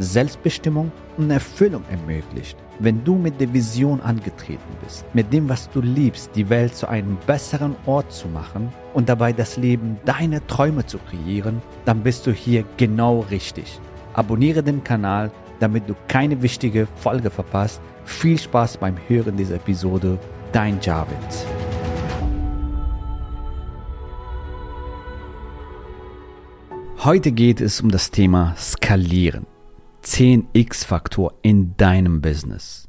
Selbstbestimmung und Erfüllung ermöglicht. Wenn du mit der Vision angetreten bist, mit dem, was du liebst, die Welt zu einem besseren Ort zu machen und dabei das Leben deiner Träume zu kreieren, dann bist du hier genau richtig. Abonniere den Kanal, damit du keine wichtige Folge verpasst. Viel Spaß beim Hören dieser Episode. Dein Javid. Heute geht es um das Thema Skalieren. 10x-Faktor in deinem Business.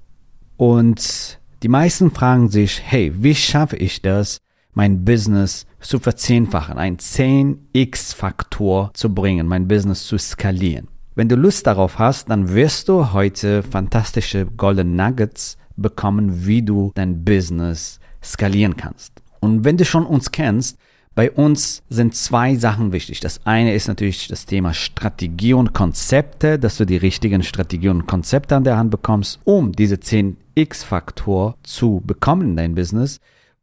Und die meisten fragen sich, hey, wie schaffe ich das, mein Business zu verzehnfachen, ein 10x-Faktor zu bringen, mein Business zu skalieren? Wenn du Lust darauf hast, dann wirst du heute fantastische Golden Nuggets bekommen, wie du dein Business skalieren kannst. Und wenn du schon uns kennst, bei uns sind zwei Sachen wichtig. Das eine ist natürlich das Thema Strategie und Konzepte, dass du die richtigen Strategie und Konzepte an der Hand bekommst, um diese 10x-Faktor zu bekommen in dein Business.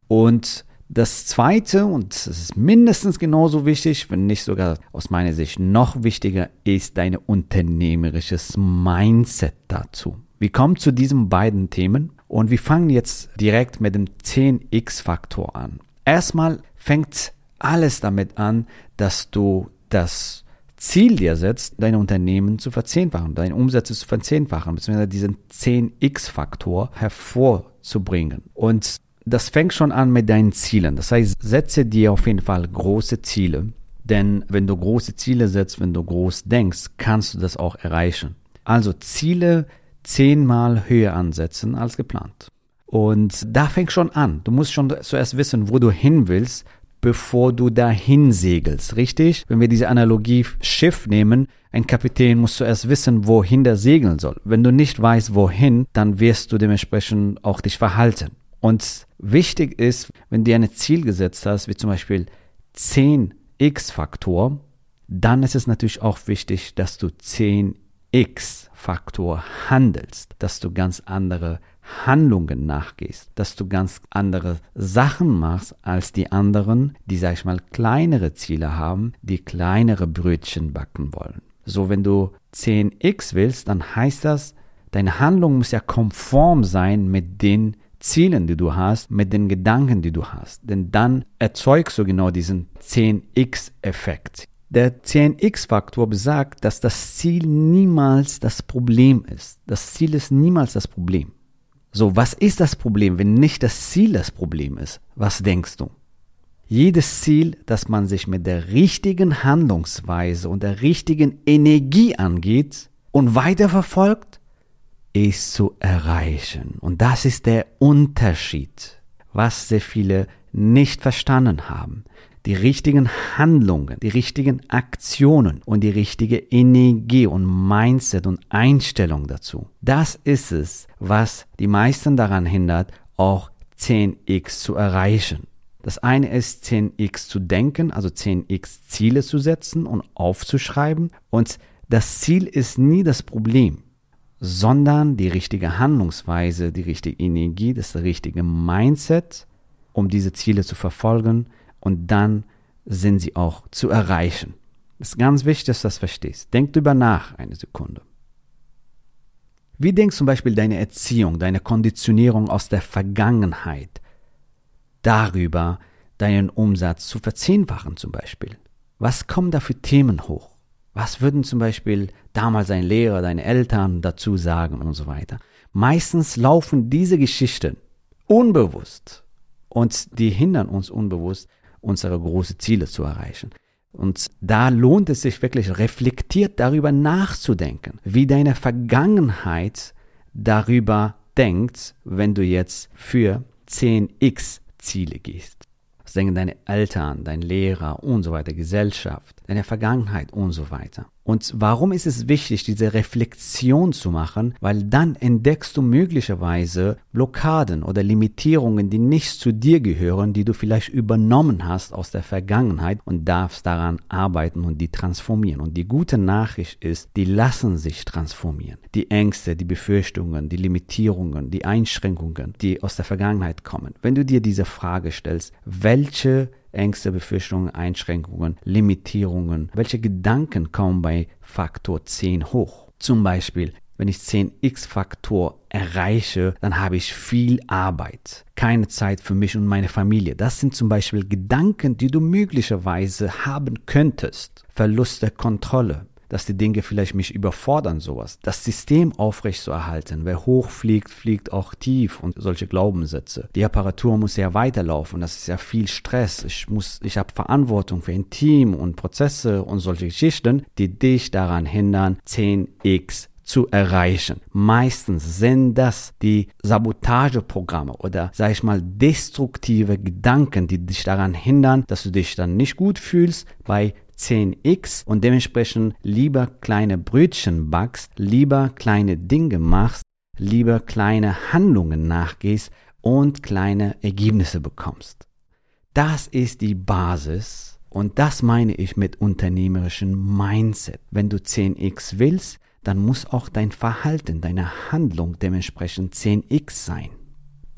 Und das zweite, und das ist mindestens genauso wichtig, wenn nicht sogar aus meiner Sicht noch wichtiger, ist dein unternehmerisches Mindset dazu. Wir kommen zu diesen beiden Themen und wir fangen jetzt direkt mit dem 10x-Faktor an. Erstmal fängt alles damit an, dass du das Ziel dir setzt, deine Unternehmen zu verzehnfachen, deine Umsätze zu verzehnfachen, beziehungsweise diesen 10x-Faktor hervorzubringen. Und das fängt schon an mit deinen Zielen. Das heißt, setze dir auf jeden Fall große Ziele. Denn wenn du große Ziele setzt, wenn du groß denkst, kannst du das auch erreichen. Also Ziele zehnmal höher ansetzen als geplant. Und da fängt schon an. Du musst schon zuerst wissen, wo du hin willst, bevor du dahin segelst, richtig? Wenn wir diese Analogie Schiff nehmen, ein Kapitän muss zuerst wissen, wohin der segeln soll. Wenn du nicht weißt, wohin, dann wirst du dementsprechend auch dich verhalten. Und wichtig ist, wenn du ein Ziel gesetzt hast, wie zum Beispiel 10 X-Faktor, dann ist es natürlich auch wichtig, dass du 10 X-Faktor handelst, dass du ganz andere Handlungen nachgehst, dass du ganz andere Sachen machst als die anderen, die, sag ich mal, kleinere Ziele haben, die kleinere Brötchen backen wollen. So, wenn du 10x willst, dann heißt das, deine Handlung muss ja konform sein mit den Zielen, die du hast, mit den Gedanken, die du hast. Denn dann erzeugst du genau diesen 10x-Effekt. Der 10x-Faktor besagt, dass das Ziel niemals das Problem ist. Das Ziel ist niemals das Problem. So, was ist das Problem, wenn nicht das Ziel das Problem ist? Was denkst du? Jedes Ziel, das man sich mit der richtigen Handlungsweise und der richtigen Energie angeht und weiterverfolgt, ist zu erreichen. Und das ist der Unterschied, was sehr viele nicht verstanden haben die richtigen Handlungen, die richtigen Aktionen und die richtige Energie und Mindset und Einstellung dazu. Das ist es, was die meisten daran hindert, auch 10x zu erreichen. Das eine ist 10x zu denken, also 10x Ziele zu setzen und aufzuschreiben. Und das Ziel ist nie das Problem, sondern die richtige Handlungsweise, die richtige Energie, das richtige Mindset, um diese Ziele zu verfolgen und dann sind sie auch zu erreichen. Es ist ganz wichtig, dass du das verstehst. Denk drüber nach eine Sekunde. Wie denkst zum Beispiel deine Erziehung, deine Konditionierung aus der Vergangenheit darüber, deinen Umsatz zu verzehnfachen zum Beispiel? Was kommen da für Themen hoch? Was würden zum Beispiel damals dein Lehrer, deine Eltern dazu sagen und so weiter? Meistens laufen diese Geschichten unbewusst und die hindern uns unbewusst, unsere großen Ziele zu erreichen. Und da lohnt es sich wirklich reflektiert darüber nachzudenken, wie deine Vergangenheit darüber denkt, wenn du jetzt für 10x Ziele gehst. Was denken deine Eltern, dein Lehrer und so weiter, Gesellschaft, deine Vergangenheit und so weiter. Und warum ist es wichtig, diese Reflexion zu machen? Weil dann entdeckst du möglicherweise Blockaden oder Limitierungen, die nicht zu dir gehören, die du vielleicht übernommen hast aus der Vergangenheit und darfst daran arbeiten und die transformieren. Und die gute Nachricht ist, die lassen sich transformieren. Die Ängste, die Befürchtungen, die Limitierungen, die Einschränkungen, die aus der Vergangenheit kommen. Wenn du dir diese Frage stellst, welche Ängste, Befürchtungen, Einschränkungen, Limitierungen. Welche Gedanken kommen bei Faktor 10 hoch? Zum Beispiel, wenn ich 10x-Faktor erreiche, dann habe ich viel Arbeit, keine Zeit für mich und meine Familie. Das sind zum Beispiel Gedanken, die du möglicherweise haben könntest. Verlust der Kontrolle, dass die Dinge vielleicht mich überfordern, sowas. Das System aufrecht zu erhalten. Wer hoch fliegt, fliegt auch tief und solche Glaubenssätze. Die Apparatur muss ja weiterlaufen. Das ist ja viel Stress. Ich muss, ich habe Verantwortung für ein Team und Prozesse und solche Geschichten, die dich daran hindern, 10x zu erreichen. Meistens sind das die Sabotageprogramme oder, sag ich mal, destruktive Gedanken, die dich daran hindern, dass du dich dann nicht gut fühlst bei 10x und dementsprechend lieber kleine Brötchen backst, lieber kleine Dinge machst, lieber kleine Handlungen nachgehst und kleine Ergebnisse bekommst. Das ist die Basis und das meine ich mit unternehmerischen Mindset. Wenn du 10x willst, dann muss auch dein Verhalten, deine Handlung dementsprechend 10x sein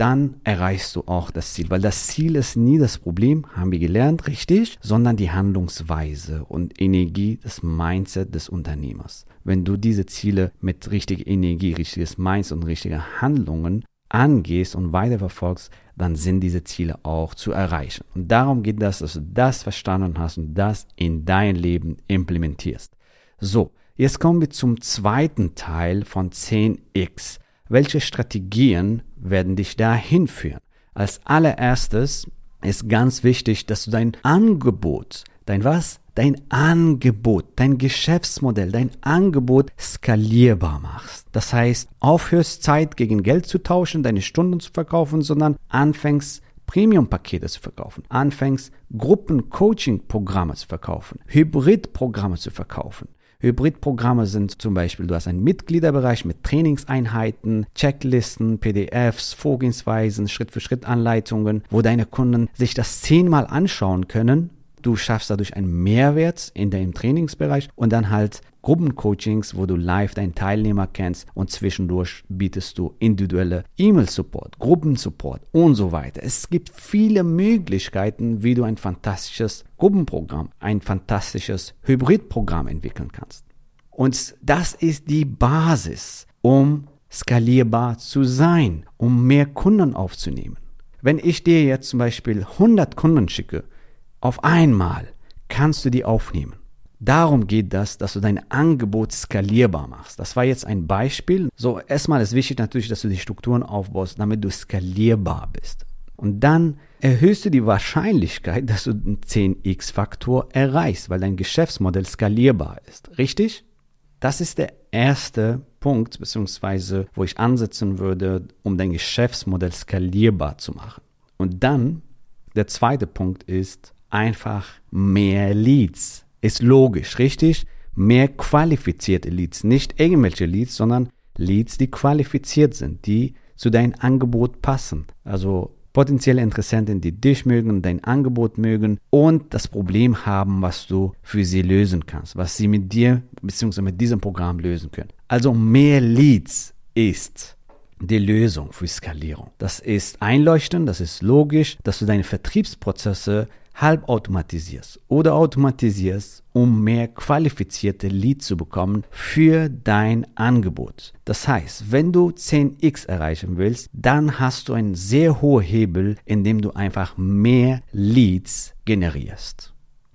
dann erreichst du auch das Ziel. Weil das Ziel ist nie das Problem, haben wir gelernt, richtig, sondern die Handlungsweise und Energie, das Mindset des Unternehmers. Wenn du diese Ziele mit richtiger Energie, richtiges Mindset und richtigen Handlungen angehst und weiterverfolgst, dann sind diese Ziele auch zu erreichen. Und darum geht das, dass du das verstanden hast und das in dein Leben implementierst. So, jetzt kommen wir zum zweiten Teil von 10x. Welche Strategien werden dich dahin führen? Als allererstes ist ganz wichtig, dass du dein Angebot, dein was? Dein Angebot, dein Geschäftsmodell, dein Angebot skalierbar machst. Das heißt, aufhörst Zeit gegen Geld zu tauschen, deine Stunden zu verkaufen, sondern anfängst Premium-Pakete zu verkaufen, anfängst Gruppen-Coaching-Programme zu verkaufen, Hybrid-Programme zu verkaufen, Hybridprogramme sind zum Beispiel, du hast einen Mitgliederbereich mit Trainingseinheiten, Checklisten, PDFs, Vorgehensweisen, Schritt-für-Schritt-Anleitungen, wo deine Kunden sich das zehnmal anschauen können. Du schaffst dadurch einen Mehrwert in deinem Trainingsbereich und dann halt Gruppencoachings, wo du live deinen Teilnehmer kennst und zwischendurch bietest du individuelle E-Mail-Support, Gruppensupport und so weiter. Es gibt viele Möglichkeiten, wie du ein fantastisches Gruppenprogramm, ein fantastisches Hybridprogramm entwickeln kannst. Und das ist die Basis, um skalierbar zu sein, um mehr Kunden aufzunehmen. Wenn ich dir jetzt zum Beispiel 100 Kunden schicke, auf einmal kannst du die aufnehmen. Darum geht das, dass du dein Angebot skalierbar machst. Das war jetzt ein Beispiel. So, erstmal ist wichtig natürlich, dass du die Strukturen aufbaust, damit du skalierbar bist. Und dann erhöhst du die Wahrscheinlichkeit, dass du den 10x-Faktor erreichst, weil dein Geschäftsmodell skalierbar ist. Richtig? Das ist der erste Punkt, beziehungsweise wo ich ansetzen würde, um dein Geschäftsmodell skalierbar zu machen. Und dann, der zweite Punkt ist einfach mehr Leads ist logisch, richtig? Mehr qualifizierte Leads, nicht irgendwelche Leads, sondern Leads, die qualifiziert sind, die zu deinem Angebot passen. Also potenzielle Interessenten, die dich mögen, dein Angebot mögen und das Problem haben, was du für sie lösen kannst, was sie mit dir bzw. mit diesem Programm lösen können. Also mehr Leads ist die Lösung für Skalierung. Das ist einleuchtend, das ist logisch, dass du deine Vertriebsprozesse halbautomatisierst oder automatisierst, um mehr qualifizierte Leads zu bekommen für dein Angebot. Das heißt, wenn du 10x erreichen willst, dann hast du einen sehr hohen Hebel, indem du einfach mehr Leads generierst.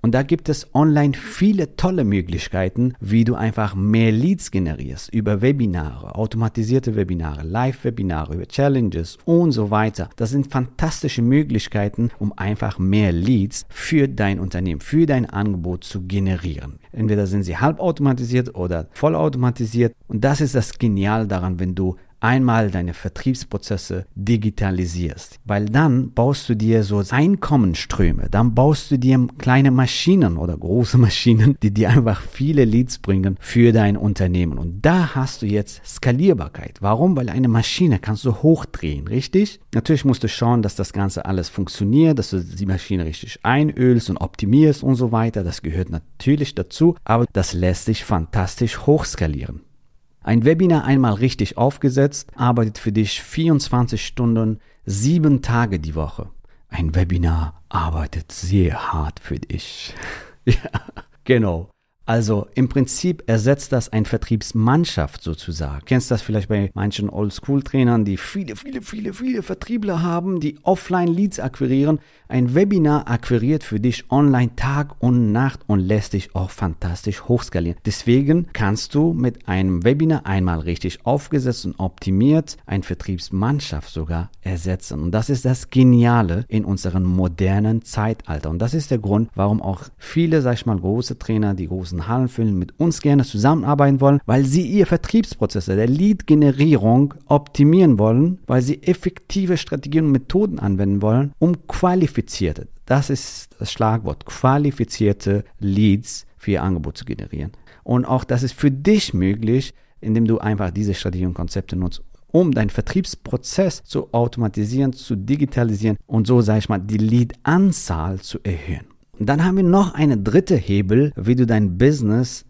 Und da gibt es online viele tolle Möglichkeiten, wie du einfach mehr Leads generierst über Webinare, automatisierte Webinare, Live-Webinare, über Challenges und so weiter. Das sind fantastische Möglichkeiten, um einfach mehr Leads für dein Unternehmen, für dein Angebot zu generieren. Entweder sind sie halbautomatisiert oder vollautomatisiert. Und das ist das Genial daran, wenn du einmal deine Vertriebsprozesse digitalisierst, weil dann baust du dir so Einkommensströme, dann baust du dir kleine Maschinen oder große Maschinen, die dir einfach viele Leads bringen für dein Unternehmen. Und da hast du jetzt Skalierbarkeit. Warum? Weil eine Maschine kannst du hochdrehen, richtig? Natürlich musst du schauen, dass das Ganze alles funktioniert, dass du die Maschine richtig einölst und optimierst und so weiter. Das gehört natürlich dazu, aber das lässt sich fantastisch hochskalieren. Ein Webinar einmal richtig aufgesetzt arbeitet für dich 24 Stunden, sieben Tage die Woche. Ein Webinar arbeitet sehr hart für dich. ja, genau. Also im Prinzip ersetzt das ein Vertriebsmannschaft sozusagen. Du kennst das vielleicht bei manchen Oldschool-Trainern, die viele, viele, viele, viele Vertriebler haben, die offline Leads akquirieren. Ein Webinar akquiriert für dich online Tag und Nacht und lässt dich auch fantastisch hochskalieren. Deswegen kannst du mit einem Webinar einmal richtig aufgesetzt und optimiert ein Vertriebsmannschaft sogar ersetzen. Und das ist das Geniale in unserem modernen Zeitalter. Und das ist der Grund, warum auch viele, sag ich mal, große Trainer, die großen Hallenfüllen mit uns gerne zusammenarbeiten wollen, weil sie ihr Vertriebsprozesse der Lead-Generierung optimieren wollen, weil sie effektive Strategien und Methoden anwenden wollen, um qualifizierte, das ist das Schlagwort, qualifizierte Leads für ihr Angebot zu generieren. Und auch das ist für dich möglich, indem du einfach diese Strategien und Konzepte nutzt, um deinen Vertriebsprozess zu automatisieren, zu digitalisieren und so, sage ich mal, die Lead-Anzahl zu erhöhen. Und dann haben wir noch eine dritte Hebel, wie du dein Business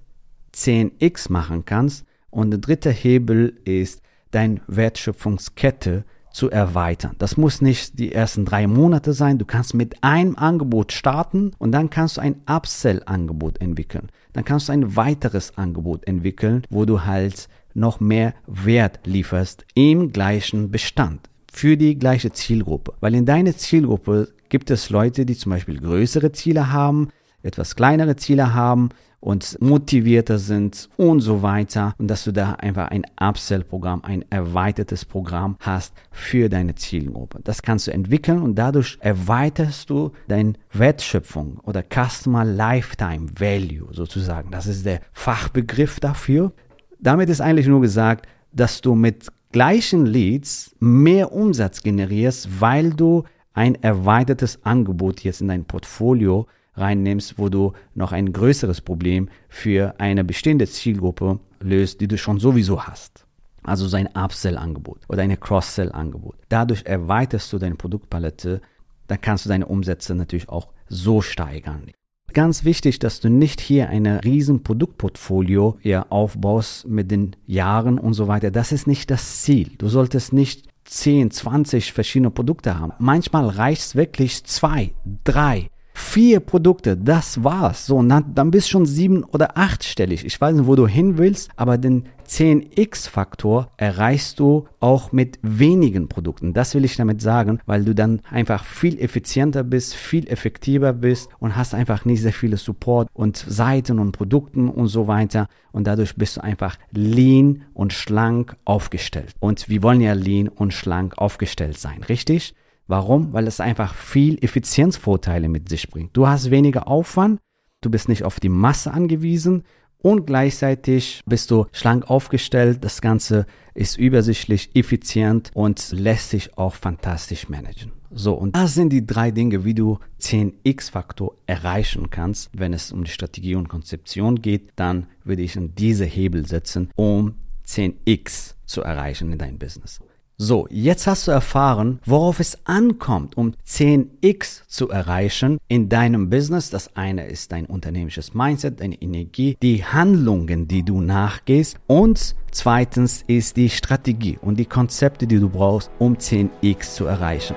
10x machen kannst. Und der dritte Hebel ist, deine Wertschöpfungskette zu erweitern. Das muss nicht die ersten drei Monate sein. Du kannst mit einem Angebot starten und dann kannst du ein Upsell-Angebot entwickeln. Dann kannst du ein weiteres Angebot entwickeln, wo du halt noch mehr Wert lieferst im gleichen Bestand für die gleiche Zielgruppe. Weil in deiner Zielgruppe gibt es Leute, die zum Beispiel größere Ziele haben, etwas kleinere Ziele haben und motivierter sind und so weiter. Und dass du da einfach ein Upsell-Programm, ein erweitertes Programm hast für deine Zielgruppe. Das kannst du entwickeln und dadurch erweiterst du deine Wertschöpfung oder Customer Lifetime Value sozusagen. Das ist der Fachbegriff dafür. Damit ist eigentlich nur gesagt, dass du mit gleichen Leads mehr Umsatz generierst, weil du ein erweitertes Angebot jetzt in dein Portfolio reinnimmst, wo du noch ein größeres Problem für eine bestehende Zielgruppe löst, die du schon sowieso hast. Also so ein Upsell-Angebot oder ein Cross-Sell-Angebot. Dadurch erweiterst du deine Produktpalette, dann kannst du deine Umsätze natürlich auch so steigern ganz wichtig, dass du nicht hier eine riesen Produktportfolio hier aufbaust mit den Jahren und so weiter. Das ist nicht das Ziel. Du solltest nicht 10, 20 verschiedene Produkte haben. Manchmal reicht es wirklich zwei, drei Vier Produkte, das war's. So, dann, dann bist du schon sieben- oder achtstellig. Ich weiß nicht, wo du hin willst, aber den 10x-Faktor erreichst du auch mit wenigen Produkten. Das will ich damit sagen, weil du dann einfach viel effizienter bist, viel effektiver bist und hast einfach nicht sehr viele Support und Seiten und Produkten und so weiter. Und dadurch bist du einfach lean und schlank aufgestellt. Und wir wollen ja lean und schlank aufgestellt sein, richtig? Warum? Weil es einfach viel Effizienzvorteile mit sich bringt. Du hast weniger Aufwand, du bist nicht auf die Masse angewiesen und gleichzeitig bist du schlank aufgestellt. Das Ganze ist übersichtlich, effizient und lässt sich auch fantastisch managen. So, und das sind die drei Dinge, wie du 10x-Faktor erreichen kannst. Wenn es um die Strategie und Konzeption geht, dann würde ich in diese Hebel setzen, um 10x zu erreichen in deinem Business. So, jetzt hast du erfahren, worauf es ankommt, um 10x zu erreichen in deinem Business. Das eine ist dein unternehmisches Mindset, deine Energie, die Handlungen, die du nachgehst und zweitens ist die Strategie und die Konzepte, die du brauchst, um 10x zu erreichen.